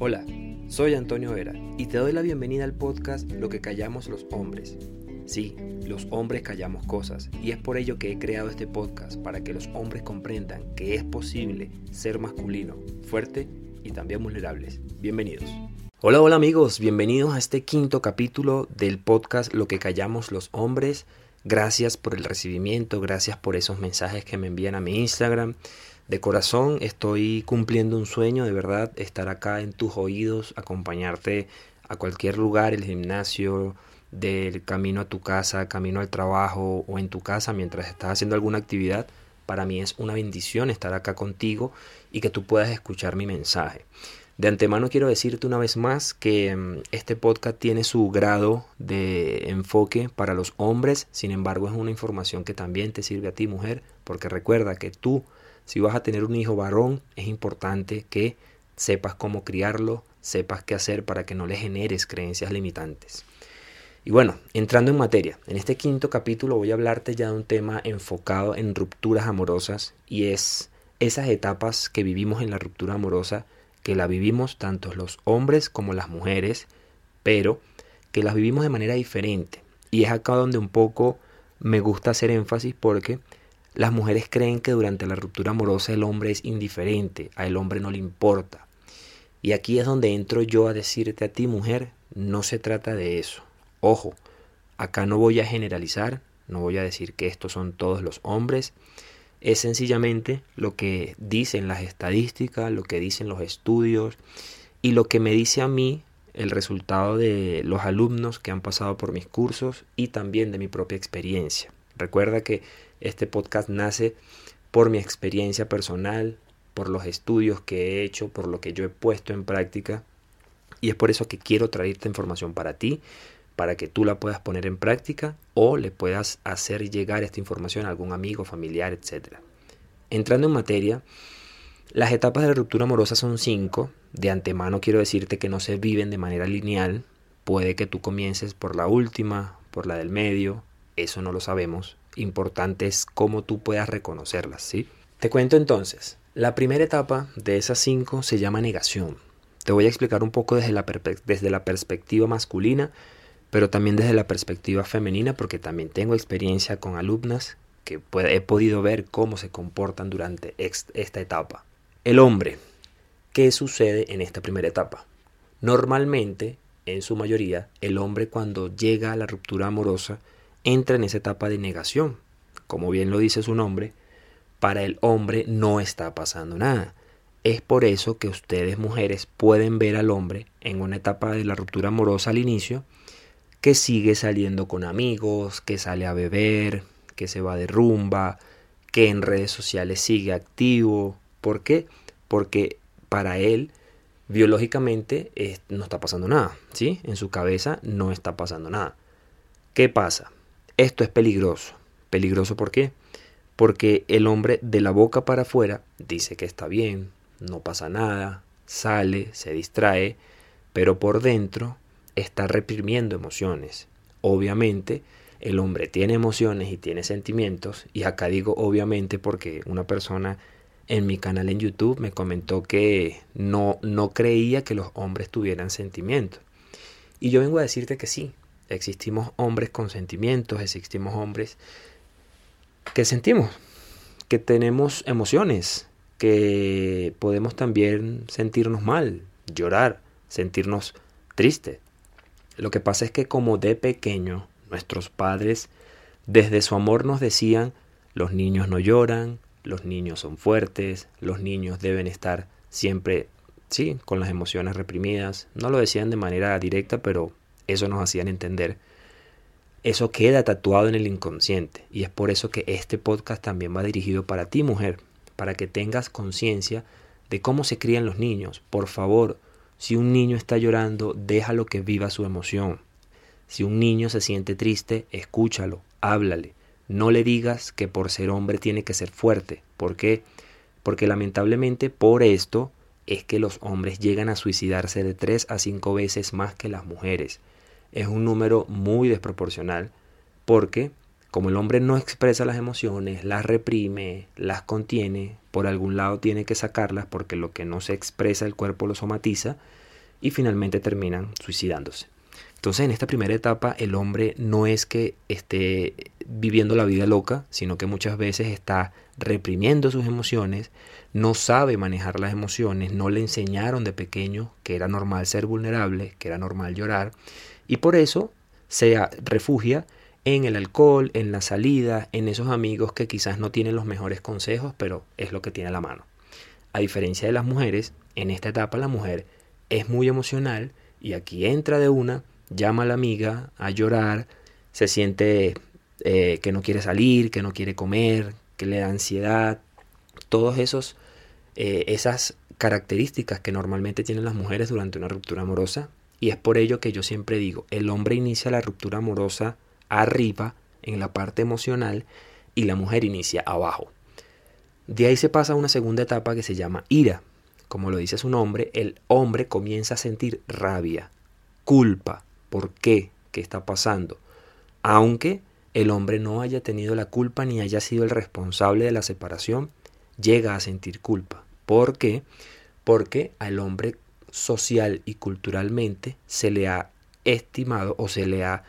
Hola, soy Antonio Vera y te doy la bienvenida al podcast Lo que callamos los hombres. Sí, los hombres callamos cosas y es por ello que he creado este podcast para que los hombres comprendan que es posible ser masculino, fuerte y también vulnerables. Bienvenidos. Hola, hola amigos, bienvenidos a este quinto capítulo del podcast Lo que callamos los hombres. Gracias por el recibimiento, gracias por esos mensajes que me envían a mi Instagram. De corazón estoy cumpliendo un sueño, de verdad, estar acá en tus oídos, acompañarte a cualquier lugar, el gimnasio, del camino a tu casa, camino al trabajo o en tu casa mientras estás haciendo alguna actividad. Para mí es una bendición estar acá contigo y que tú puedas escuchar mi mensaje. De antemano quiero decirte una vez más que mm, este podcast tiene su grado de enfoque para los hombres, sin embargo es una información que también te sirve a ti mujer, porque recuerda que tú si vas a tener un hijo varón, es importante que sepas cómo criarlo, sepas qué hacer para que no le generes creencias limitantes. Y bueno, entrando en materia, en este quinto capítulo voy a hablarte ya de un tema enfocado en rupturas amorosas y es esas etapas que vivimos en la ruptura amorosa, que la vivimos tanto los hombres como las mujeres, pero que las vivimos de manera diferente. Y es acá donde un poco me gusta hacer énfasis porque las mujeres creen que durante la ruptura amorosa el hombre es indiferente, a el hombre no le importa. Y aquí es donde entro yo a decirte a ti, mujer, no se trata de eso. Ojo, acá no voy a generalizar, no voy a decir que estos son todos los hombres. Es sencillamente lo que dicen las estadísticas, lo que dicen los estudios y lo que me dice a mí el resultado de los alumnos que han pasado por mis cursos y también de mi propia experiencia. Recuerda que este podcast nace por mi experiencia personal, por los estudios que he hecho, por lo que yo he puesto en práctica. Y es por eso que quiero traer esta información para ti, para que tú la puedas poner en práctica o le puedas hacer llegar esta información a algún amigo, familiar, etc. Entrando en materia, las etapas de la ruptura amorosa son cinco. De antemano quiero decirte que no se viven de manera lineal. Puede que tú comiences por la última, por la del medio, eso no lo sabemos importante es cómo tú puedas reconocerlas, ¿sí? Te cuento entonces, la primera etapa de esas cinco se llama negación. Te voy a explicar un poco desde la, desde la perspectiva masculina, pero también desde la perspectiva femenina, porque también tengo experiencia con alumnas que he podido ver cómo se comportan durante esta etapa. El hombre, ¿qué sucede en esta primera etapa? Normalmente, en su mayoría, el hombre cuando llega a la ruptura amorosa entra en esa etapa de negación. Como bien lo dice su nombre, para el hombre no está pasando nada. Es por eso que ustedes mujeres pueden ver al hombre en una etapa de la ruptura amorosa al inicio, que sigue saliendo con amigos, que sale a beber, que se va de rumba, que en redes sociales sigue activo. ¿Por qué? Porque para él biológicamente no está pasando nada, ¿sí? En su cabeza no está pasando nada. ¿Qué pasa? Esto es peligroso. ¿Peligroso por qué? Porque el hombre de la boca para afuera dice que está bien, no pasa nada, sale, se distrae, pero por dentro está reprimiendo emociones. Obviamente, el hombre tiene emociones y tiene sentimientos, y acá digo obviamente porque una persona en mi canal en YouTube me comentó que no, no creía que los hombres tuvieran sentimientos. Y yo vengo a decirte que sí, Existimos hombres con sentimientos, existimos hombres que sentimos, que tenemos emociones, que podemos también sentirnos mal, llorar, sentirnos tristes. Lo que pasa es que como de pequeño nuestros padres desde su amor nos decían los niños no lloran, los niños son fuertes, los niños deben estar siempre, sí, con las emociones reprimidas. No lo decían de manera directa, pero eso nos hacían entender. Eso queda tatuado en el inconsciente y es por eso que este podcast también va dirigido para ti mujer, para que tengas conciencia de cómo se crían los niños. Por favor, si un niño está llorando, déjalo que viva su emoción. Si un niño se siente triste, escúchalo, háblale. No le digas que por ser hombre tiene que ser fuerte. ¿Por qué? Porque lamentablemente por esto es que los hombres llegan a suicidarse de tres a cinco veces más que las mujeres es un número muy desproporcional porque como el hombre no expresa las emociones, las reprime, las contiene, por algún lado tiene que sacarlas porque lo que no se expresa el cuerpo lo somatiza y finalmente terminan suicidándose. Entonces en esta primera etapa el hombre no es que esté viviendo la vida loca, sino que muchas veces está reprimiendo sus emociones, no sabe manejar las emociones, no le enseñaron de pequeño que era normal ser vulnerable, que era normal llorar, y por eso se refugia en el alcohol, en la salida, en esos amigos que quizás no tienen los mejores consejos, pero es lo que tiene a la mano. A diferencia de las mujeres, en esta etapa la mujer es muy emocional y aquí entra de una, llama a la amiga a llorar, se siente eh, que no quiere salir, que no quiere comer, que le da ansiedad, todos esos eh, esas características que normalmente tienen las mujeres durante una ruptura amorosa y es por ello que yo siempre digo, el hombre inicia la ruptura amorosa arriba, en la parte emocional, y la mujer inicia abajo. De ahí se pasa a una segunda etapa que se llama ira. Como lo dice su nombre, el hombre comienza a sentir rabia, culpa. ¿Por qué? ¿Qué está pasando? Aunque el hombre no haya tenido la culpa ni haya sido el responsable de la separación, llega a sentir culpa. ¿Por qué? Porque al hombre social y culturalmente se le ha estimado o se le ha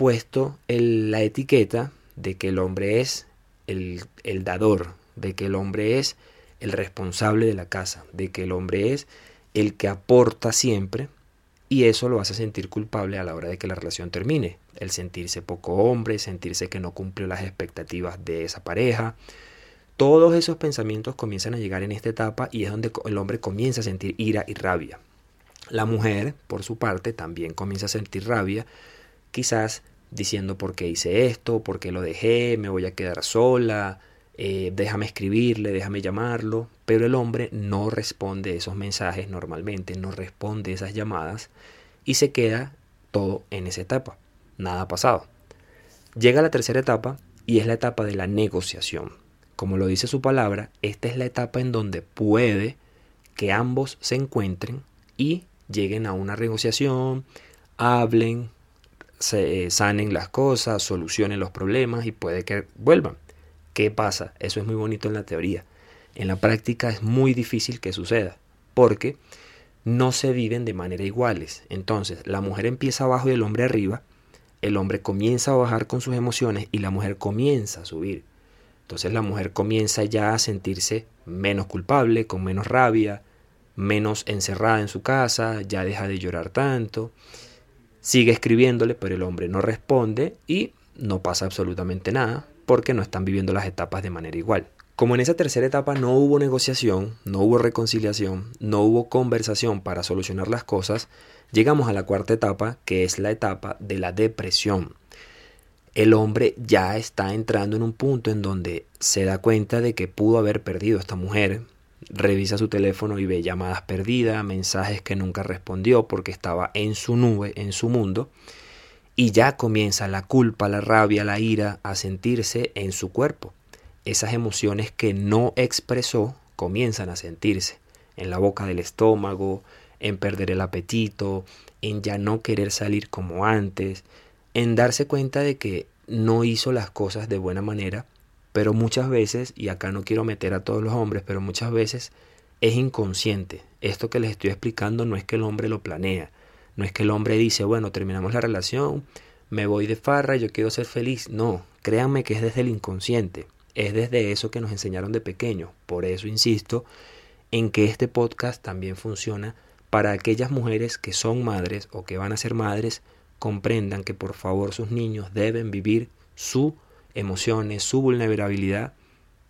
puesto la etiqueta de que el hombre es el, el dador, de que el hombre es el responsable de la casa, de que el hombre es el que aporta siempre y eso lo hace sentir culpable a la hora de que la relación termine. El sentirse poco hombre, sentirse que no cumplió las expectativas de esa pareja. Todos esos pensamientos comienzan a llegar en esta etapa y es donde el hombre comienza a sentir ira y rabia. La mujer, por su parte, también comienza a sentir rabia, quizás diciendo por qué hice esto, por qué lo dejé, me voy a quedar sola, eh, déjame escribirle, déjame llamarlo, pero el hombre no responde esos mensajes normalmente, no responde esas llamadas y se queda todo en esa etapa, nada ha pasado. Llega la tercera etapa y es la etapa de la negociación. Como lo dice su palabra, esta es la etapa en donde puede que ambos se encuentren y lleguen a una negociación, hablen, se eh, sanen las cosas, solucionen los problemas y puede que vuelvan. ¿Qué pasa? Eso es muy bonito en la teoría. En la práctica es muy difícil que suceda, porque no se viven de manera iguales. Entonces, la mujer empieza abajo y el hombre arriba, el hombre comienza a bajar con sus emociones y la mujer comienza a subir. Entonces la mujer comienza ya a sentirse menos culpable, con menos rabia, menos encerrada en su casa, ya deja de llorar tanto Sigue escribiéndole, pero el hombre no responde y no pasa absolutamente nada porque no están viviendo las etapas de manera igual. Como en esa tercera etapa no hubo negociación, no hubo reconciliación, no hubo conversación para solucionar las cosas, llegamos a la cuarta etapa, que es la etapa de la depresión. El hombre ya está entrando en un punto en donde se da cuenta de que pudo haber perdido a esta mujer, revisa su teléfono y ve llamadas perdidas, mensajes que nunca respondió porque estaba en su nube, en su mundo, y ya comienza la culpa, la rabia, la ira a sentirse en su cuerpo. Esas emociones que no expresó comienzan a sentirse en la boca del estómago, en perder el apetito, en ya no querer salir como antes, en darse cuenta de que no hizo las cosas de buena manera pero muchas veces, y acá no quiero meter a todos los hombres, pero muchas veces es inconsciente. Esto que les estoy explicando no es que el hombre lo planea, no es que el hombre dice, bueno, terminamos la relación, me voy de farra, yo quiero ser feliz. No, créanme que es desde el inconsciente, es desde eso que nos enseñaron de pequeño. Por eso insisto en que este podcast también funciona para aquellas mujeres que son madres o que van a ser madres, comprendan que por favor sus niños deben vivir su emociones, su vulnerabilidad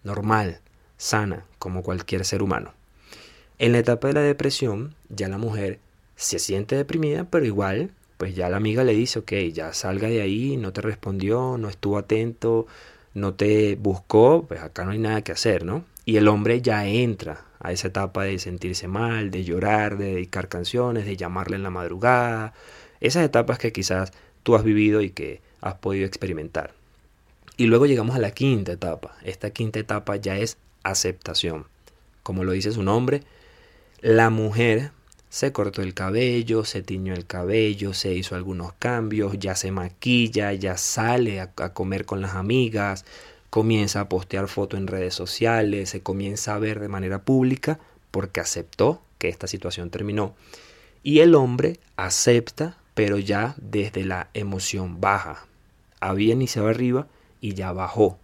normal, sana, como cualquier ser humano. En la etapa de la depresión, ya la mujer se siente deprimida, pero igual, pues ya la amiga le dice, ok, ya salga de ahí, no te respondió, no estuvo atento, no te buscó, pues acá no hay nada que hacer, ¿no? Y el hombre ya entra a esa etapa de sentirse mal, de llorar, de dedicar canciones, de llamarle en la madrugada, esas etapas que quizás tú has vivido y que has podido experimentar. Y luego llegamos a la quinta etapa. Esta quinta etapa ya es aceptación. Como lo dice su nombre, la mujer se cortó el cabello, se tiñó el cabello, se hizo algunos cambios, ya se maquilla, ya sale a, comer con las amigas, comienza a postear fotos en redes sociales, se comienza a ver de manera pública porque aceptó que esta situación terminó. Y el hombre acepta, pero ya desde la emoción baja. Había iniciado arriba y ya bajó.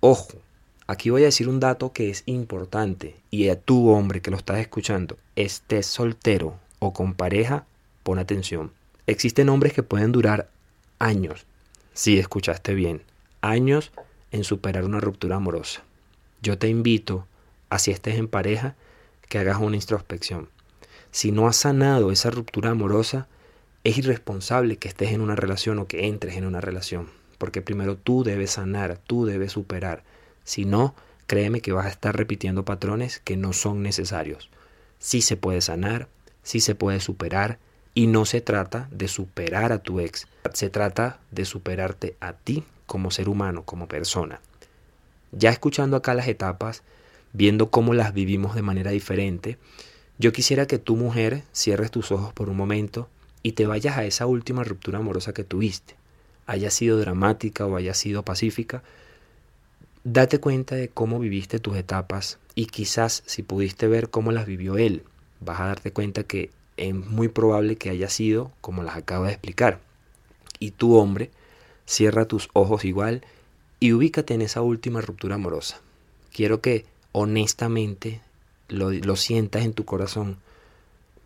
Ojo, aquí voy a decir un dato que es importante y a tu hombre que lo estás escuchando, estés soltero o con pareja, pon atención. Existen hombres que pueden durar años, si escuchaste bien, años en superar una ruptura amorosa. Yo te invito, a si estés en pareja, que hagas una introspección. Si no has sanado esa ruptura amorosa, es irresponsable que estés en una relación o que entres en una relación, porque primero tú debes sanar, tú debes superar. Si no, créeme que vas a estar repitiendo patrones que no son necesarios. Sí se puede sanar, sí se puede superar, y no se trata de superar a tu ex, se trata de superarte a ti como ser humano, como persona. Ya escuchando acá las etapas, viendo cómo las vivimos de manera diferente, yo quisiera que tu mujer cierres tus ojos por un momento y te vayas a esa última ruptura amorosa que tuviste, haya sido dramática o haya sido pacífica, date cuenta de cómo viviste tus etapas y quizás si pudiste ver cómo las vivió él, vas a darte cuenta que es muy probable que haya sido como las acabo de explicar. Y tu hombre, cierra tus ojos igual y ubícate en esa última ruptura amorosa. Quiero que honestamente lo, lo sientas en tu corazón.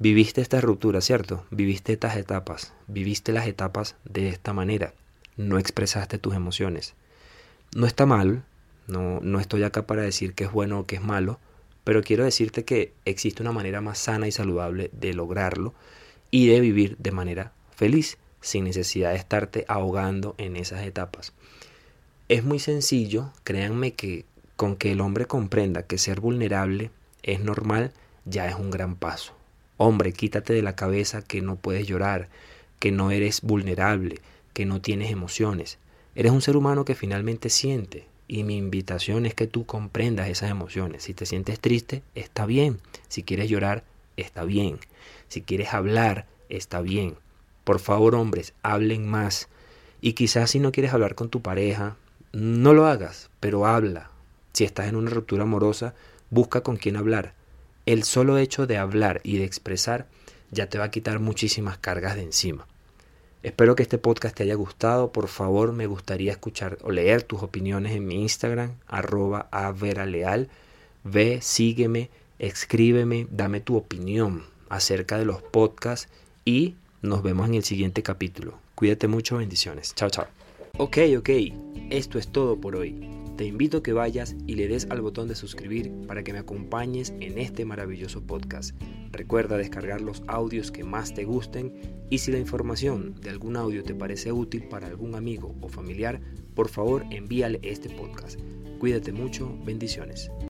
Viviste esta ruptura, ¿cierto? Viviste estas etapas, viviste las etapas de esta manera. No expresaste tus emociones. No está mal, no, no estoy acá para decir que es bueno o que es malo, pero quiero decirte que existe una manera más sana y saludable de lograrlo y de vivir de manera feliz, sin necesidad de estarte ahogando en esas etapas. Es muy sencillo, créanme que con que el hombre comprenda que ser vulnerable es normal, ya es un gran paso. Hombre, quítate de la cabeza que no puedes llorar, que no eres vulnerable, que no tienes emociones. Eres un ser humano que finalmente siente, y mi invitación es que tú comprendas esas emociones. Si te sientes triste, está bien. Si quieres llorar, está bien. Si quieres hablar, está bien. Por favor, hombres, hablen más. Y quizás si no quieres hablar con tu pareja, no lo hagas, pero habla. Si estás en una ruptura amorosa, busca con quién hablar. El solo hecho de hablar y de expresar ya te va a quitar muchísimas cargas de encima. Espero que este podcast te haya gustado. Por favor, me gustaría escuchar o leer tus opiniones en mi Instagram, arroba averaleal. Ve, sígueme, escríbeme, dame tu opinión acerca de los podcasts y nos vemos en el siguiente capítulo. Cuídate mucho, bendiciones. Chao, chao. Ok, ok, esto es todo por hoy. Te invito a que vayas y le des al botón de suscribir para que me acompañes en este maravilloso podcast. Recuerda descargar los audios que más te gusten y si la información de algún audio te parece útil para algún amigo o familiar, por favor envíale este podcast. Cuídate mucho, bendiciones.